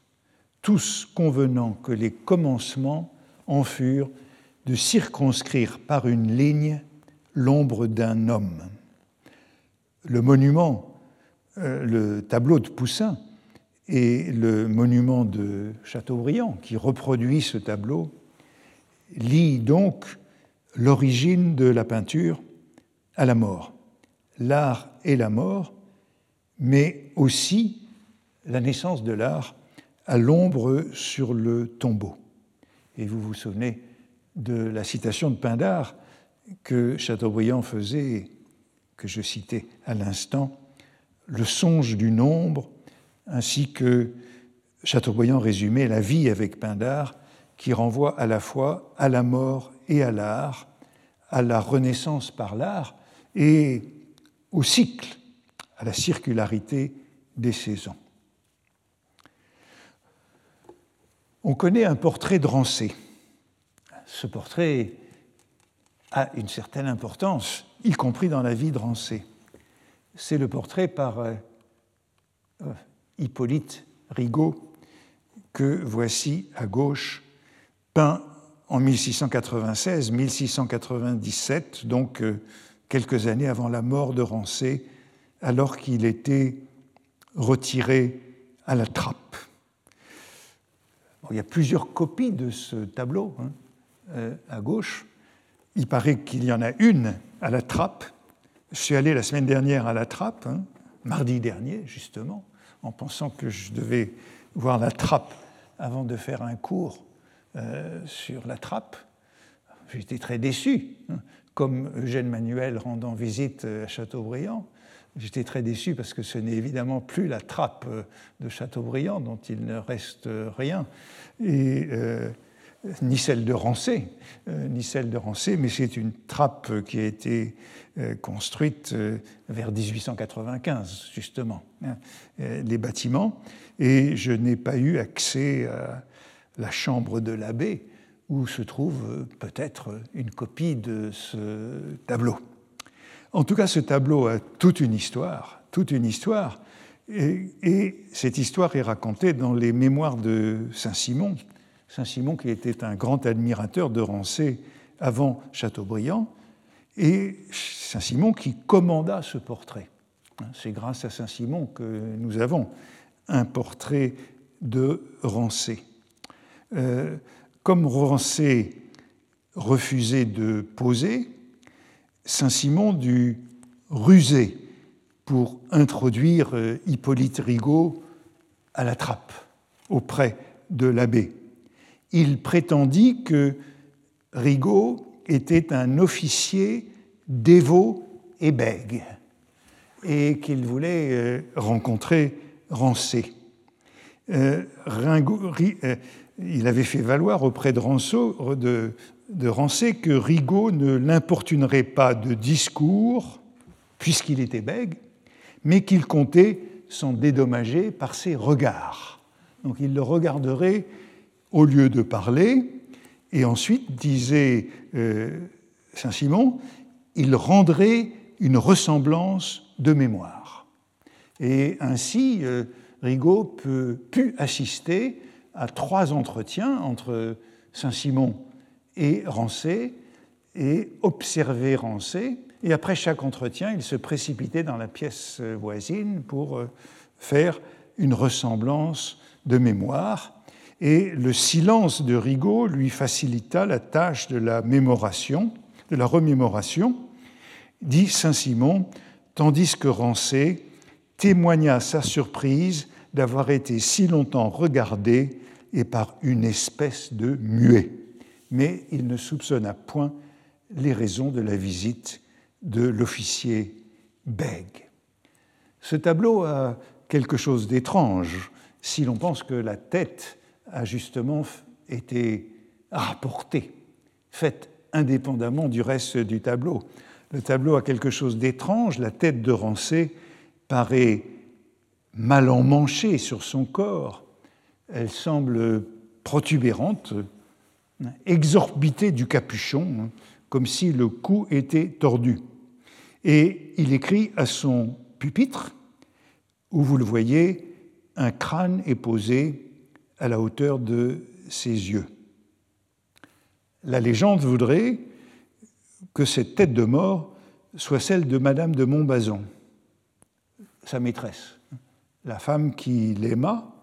tous convenant que les commencements en furent de circonscrire par une ligne l'ombre d'un homme. Le monument, euh, le tableau de Poussin et le monument de Chateaubriand, qui reproduit ce tableau, lit donc l'origine de la peinture à la mort, l'art et la mort, mais aussi la naissance de l'art à l'ombre sur le tombeau. Et vous vous souvenez de la citation de Pindar que Chateaubriand faisait, que je citais à l'instant, le songe du nombre, ainsi que Chateaubriand résumait la vie avec Pindar, qui renvoie à la fois à la mort et à l'art, à la renaissance par l'art et au cycle, à la circularité des saisons. On connaît un portrait de Rancé. Ce portrait a une certaine importance, y compris dans la vie de Rancé. C'est le portrait par euh, euh, Hippolyte Rigaud que voici à gauche, peint en 1696-1697, donc euh, quelques années avant la mort de Rancé, alors qu'il était retiré à la trappe. il y a plusieurs copies de ce tableau hein, à gauche. Il paraît qu'il y en a une à la trappe. Je suis allé la semaine dernière à la trappe, hein, mardi dernier justement, en pensant que je devais voir la trappe avant de faire un cours euh, sur la trappe. J'étais très déçu, hein. comme Eugène Manuel rendant visite à Châteaubriand. J'étais très déçu parce que ce n'est évidemment plus la trappe euh, de Châteaubriand dont il ne reste rien, et, euh, ni celle de Rancé, ni celle de Rancé, mais c'est une trappe qui a été construite vers 1895, justement, hein, les bâtiments, et je n'ai pas eu accès à la chambre de l'abbé, où se trouve euh, peut-être une copie de ce tableau. En tout cas, ce tableau a toute une histoire, toute une histoire, et, cette histoire est racontée dans les mémoires de Saint-Simon. Saint-Simon qui était un grand admirateur de Rancé avant Chateaubriand, et Saint-Simon qui commanda ce portrait. C'est grâce à Saint-Simon que nous avons un portrait de Rancé. Euh, comme Rancé refusait de poser, Saint-Simon dut ruser pour introduire euh, Hippolyte Rigaud à la trappe auprès de l'abbé. Il prétendit que Rigaud était un officier dévot et bègue et qu'il voulait euh, rencontrer Rancé. Euh, il avait fait valoir auprès de, de Rancé que Rigaud ne l'importunerait pas de discours, puisqu'il était bègue, mais qu'il comptait s'en dédommager par ses regards. Donc il le regarderait au lieu de parler, et ensuite, disait euh, Saint-Simon, il rendrait une ressemblance de mémoire. Et ainsi, euh, Rigaud peut, put assister à trois entretiens entre Saint-Simon et Rancé, et observer Rancé. Et après chaque entretien, il se précipitait dans la pièce voisine pour euh, faire une ressemblance de mémoire. Et le silence de Rigaud lui facilita la tâche de la mémoration, de la remémoration, dit Saint-Simon, tandis que Rancé témoigna sa surprise d'avoir été si longtemps regardé et par une espèce de muet. Mais il ne soupçonna point les raisons de la visite de l'officier Bègue. Ce tableau a quelque chose d'étrange si l'on pense que la tête a justement été rapportée, faite indépendamment du reste du tableau. Le tableau a quelque chose d'étrange, la tête de Rancé paraît mal emmanchée sur son corps, elle semble protubérante, exorbitée du capuchon, comme si le cou était tordu. Et il écrit à son pupitre, où vous le voyez, un crâne est posé à la hauteur de ses yeux. La légende voudrait que cette tête de mort soit celle de Madame de Montbazon, sa maîtresse, la femme qui l'aima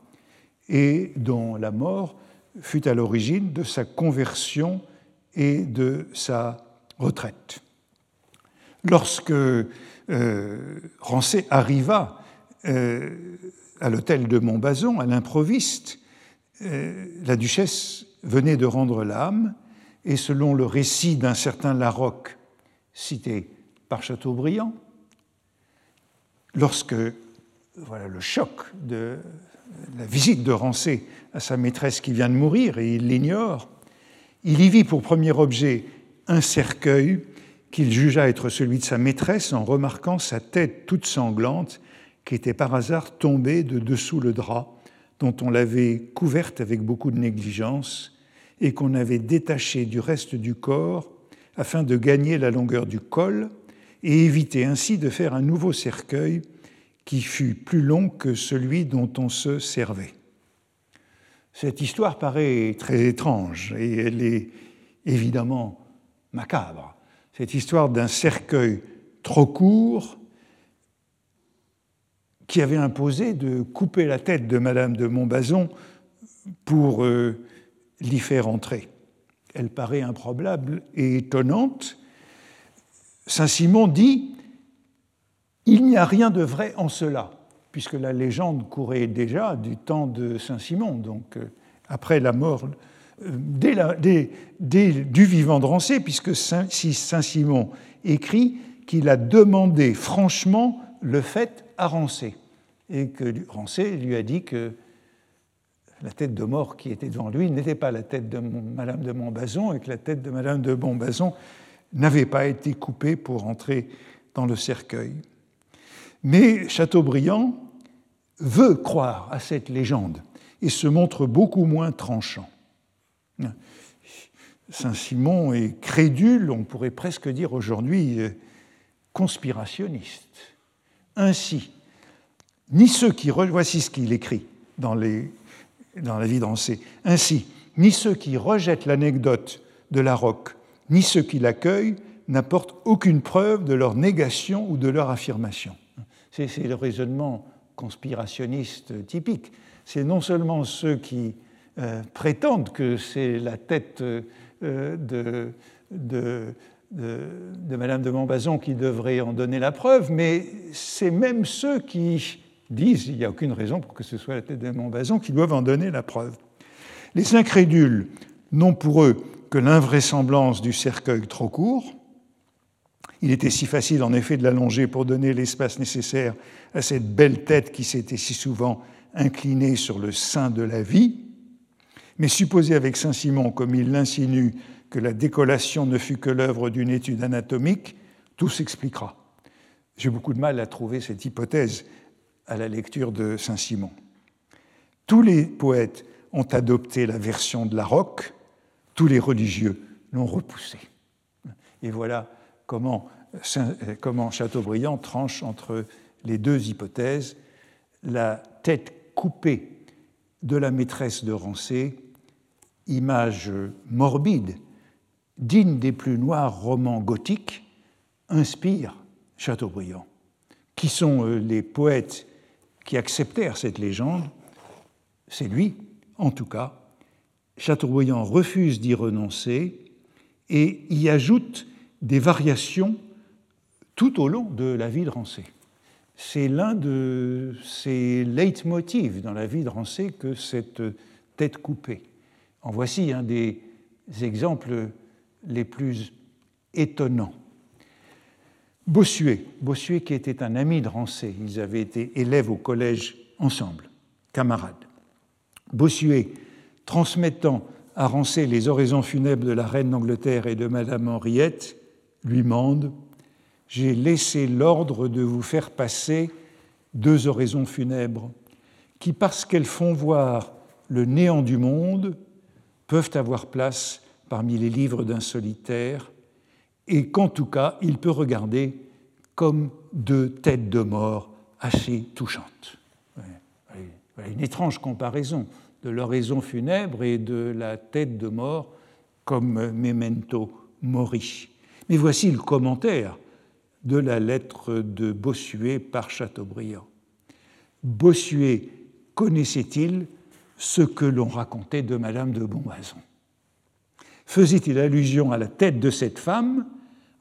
et dont la mort fut à l'origine de sa conversion et de sa retraite. Lorsque euh, Rancé arriva euh, à l'hôtel de Montbazon, à l'improviste, la duchesse venait de rendre l'âme et selon le récit d'un certain Larocque cité par Chateaubriand, lorsque voilà, le choc de la visite de Rancé à sa maîtresse qui vient de mourir et il l'ignore, il y vit pour premier objet un cercueil qu'il jugea être celui de sa maîtresse en remarquant sa tête toute sanglante qui était par hasard tombée de dessous le drap dont on l'avait couverte avec beaucoup de négligence et qu'on avait détaché du reste du corps afin de gagner la longueur du col et éviter ainsi de faire un nouveau cercueil qui fut plus long que celui dont on se servait. Cette histoire paraît très étrange et elle est évidemment macabre. Cette histoire d'un cercueil trop court qui avait imposé de couper la tête de Madame de Montbazon pour euh, l'y faire entrer. Elle paraît improbable et étonnante. Saint-Simon dit Il n'y a rien de vrai en cela, puisque la légende courait déjà du temps de Saint-Simon, donc euh, après la mort, euh, dès, du vivant de Rancé, puisque si Saint-Simon écrit qu'il a demandé franchement le fait à Rancé, et que Rancé lui a dit que la tête de mort qui était devant lui n'était pas la tête de Madame de Montbazon et que la tête de Madame de Montbazon n'avait pas été coupée pour entrer dans le cercueil. Mais Chateaubriand veut croire à cette légende et se montre beaucoup moins tranchant. Saint-Simon est crédule, on pourrait presque dire aujourd'hui euh, conspirationniste. Ainsi, ni ceux qui... Voici ce qu'il écrit dans les dans la vie d'Ancé. Ainsi, ni ceux qui rejettent l'anecdote de la roque, ni ceux qui l'accueillent n'apportent aucune preuve de leur négation ou de leur affirmation. C'est le raisonnement conspirationniste typique. C'est non seulement ceux qui euh, prétendent que c'est la tête euh, de, de, Madame de Montbazon qui devraient en donner la preuve, mais c'est même ceux qui disent, il n'y a aucune raison pour que ce soit la tête de Montbazon, qui doivent en donner la preuve. Les incrédules n'ont pour eux que l'invraisemblance du cercueil trop court. Il était si facile en effet de l'allonger pour donner l'espace nécessaire à cette belle tête qui s'était si souvent inclinée sur le sein de la vie. Mais supposer avec Saint-Simon, comme il l'insinue, que la décollation ne fut que l'œuvre d'une étude anatomique, tout s'expliquera. J'ai beaucoup de mal à trouver cette hypothèse à la lecture de Saint-Simon. Tous les poètes ont adopté la version de la roque, tous les religieux l'ont repoussée. Et voilà comment, comment Chateaubriand tranche entre les deux hypothèses. La tête coupée de la maîtresse de Rancé, image morbide digne des plus noirs romans gothiques, inspire Chateaubriand. Qui sont euh, les poètes qui acceptèrent cette légende C'est lui, en tout cas. Chateaubriand refuse d'y renoncer et y ajoute des variations tout au long de la vie de Rancé. C'est l'un de ces leitmotivs dans la vie de Rancé que cette tête coupée. En voici un des exemples les plus étonnants. Bossuet, Bossuet qui était un ami de Rancé, ils avaient été élèves au collège ensemble, camarades. Bossuet, transmettant à Rancé les oraisons funèbres de la reine d'Angleterre et de Madame Henriette, lui mande J'ai laissé l'ordre de vous faire passer deux oraisons funèbres qui, parce qu'elles font voir le néant du monde, peuvent avoir place parmi les livres d'un solitaire, et qu'en tout cas, il peut regarder comme deux têtes de mort assez touchantes. Une étrange comparaison de l'oraison funèbre et de la tête de mort comme memento mori. Mais voici le commentaire de la lettre de Bossuet par Chateaubriand. Bossuet connaissait-il ce que l'on racontait de Madame de Bonvazon faisait-il allusion à la tête de cette femme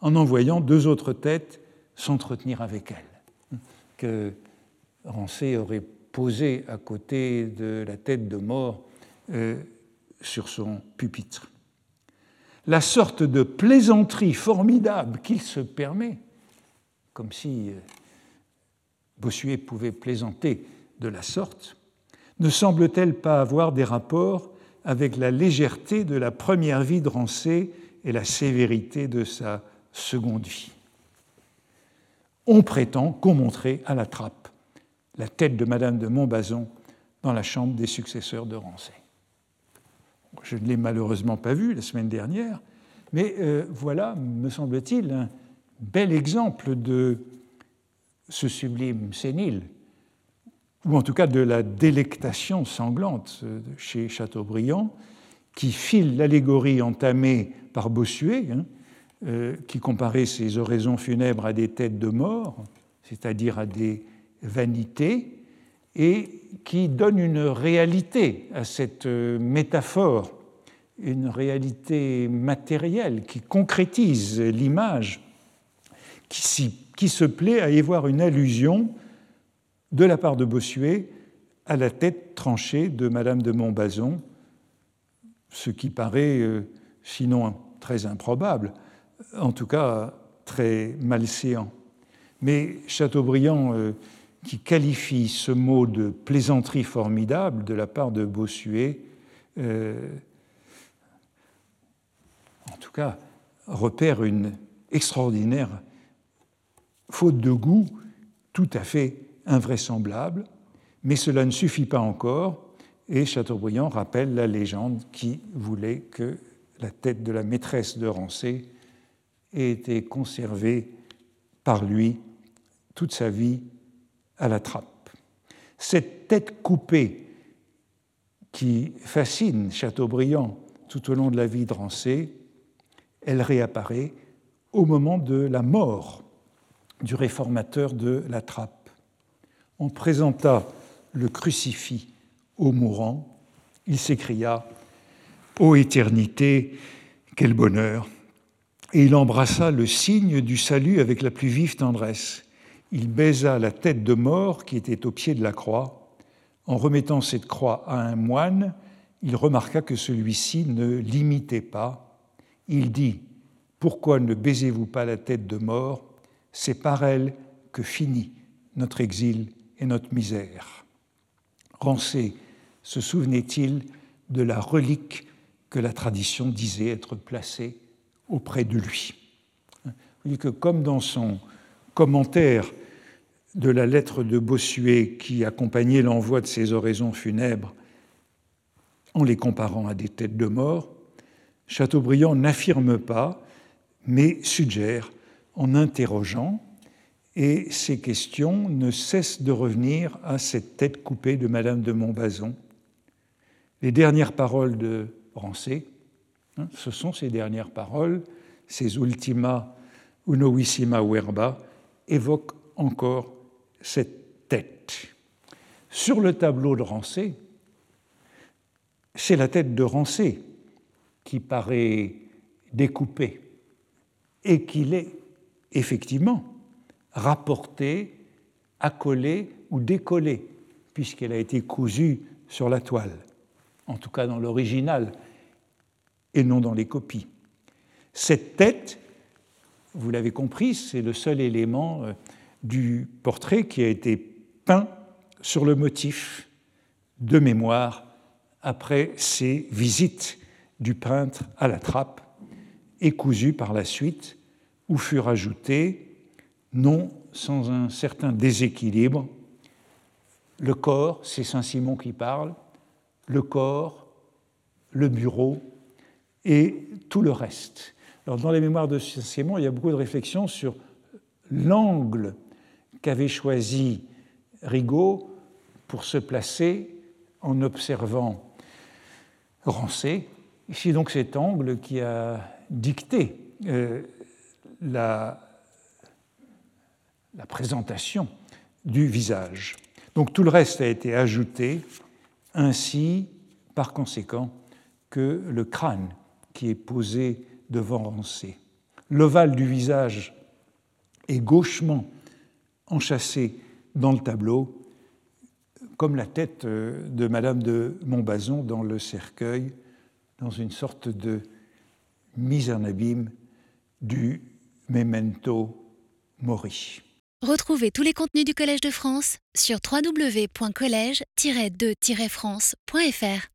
en envoyant deux autres têtes s'entretenir avec elle, que Rancé aurait posé à côté de la tête de mort euh, sur son pupitre. La sorte de plaisanterie formidable qu'il se permet, comme si euh, Bossuet pouvait plaisanter de la sorte, ne semble-t-elle pas avoir des rapports avec la légèreté de la première vie de Rancé et la sévérité de sa seconde vie. On prétend qu'on montrait à la trappe la tête de Madame de Montbazon dans la chambre des successeurs de Rancé. Je ne l'ai malheureusement pas vu la semaine dernière, mais euh, voilà, me semble-t-il, un bel exemple de ce sublime sénile ou en tout cas de la délectation sanglante chez Chateaubriand, qui file l'allégorie entamée par Bossuet, hein, euh, qui comparait ces oraisons funèbres à des têtes de mort, c'est-à-dire à des vanités, et qui donne une réalité à cette euh, métaphore, une réalité matérielle qui concrétise l'image, qui, qui se plaît à y voir une allusion de la part de Bossuet à la tête tranchée de Madame de Montbazon, ce qui paraît, euh, sinon très improbable, en tout cas très malséant. Mais Chateaubriand, euh, qui qualifie ce mot de plaisanterie formidable de la part de Bossuet, euh, en tout cas, repère une extraordinaire faute de goût tout à fait invraisemblable, mais cela ne suffit pas encore, et Chateaubriand rappelle la légende qui voulait que la tête de la maîtresse de Rancé ait été conservée par lui toute sa vie à la trappe. Cette tête coupée qui fascine Chateaubriand tout au long de la vie de Rancé, elle réapparaît au moment de la mort du réformateur de la trappe on présenta le crucifix au mourant, il s'écria Ô éternité, quel bonheur et il embrassa le signe du salut avec la plus vive tendresse. Il baisa la tête de mort qui était au pied de la croix. En remettant cette croix à un moine, il remarqua que celui-ci ne l'imitait pas. Il dit Pourquoi ne baisez-vous pas la tête de mort? C'est par elle que finit notre exil et notre misère. Rancé se souvenait-il de la relique que la tradition disait être placée auprès de lui. Que comme dans son commentaire de la lettre de Bossuet qui accompagnait l'envoi de ses oraisons funèbres, en les comparant à des têtes de mort, Chateaubriand n'affirme pas, mais suggère en interrogeant, et ces questions ne cessent de revenir à cette tête coupée de Madame de Montbazon. Les dernières paroles de Rancé, ce sont ces dernières paroles, ces ultima unovissima verba, évoquent encore cette tête. Sur le tableau de Rancé, c'est la tête de Rancé qui paraît découpée et qu'il est effectivement rapportée, accolée ou décollée, puisqu'elle a été cousue sur la toile, en tout cas dans l'original et non dans les copies. Cette tête, vous l'avez compris, c'est le seul élément euh, du portrait qui a été peint sur le motif de mémoire après ses visites du peintre à la trappe et cousu par la suite, où furent ajoutés, non sans un certain déséquilibre, le corps, c'est Saint-Simon qui parle, le corps, le bureau, et tout le reste. Alors, dans les mémoires de Simon, il y a beaucoup de réflexions sur l'angle qu'avait choisi Rigaud pour se placer en observant Rancé. C'est donc cet angle qui a dicté euh, la, la présentation du visage. Donc tout le reste a été ajouté, ainsi, par conséquent, que le crâne qui est posé devant Rancé. L'ovale du visage est gauchement enchâssé dans le tableau, comme la tête euh, de Madame de Montbazon dans le cercueil, dans une sorte de mise en abîme du memento mori. Retrouvez tous les contenus du Collège de France sur www.colège-2-france.fr.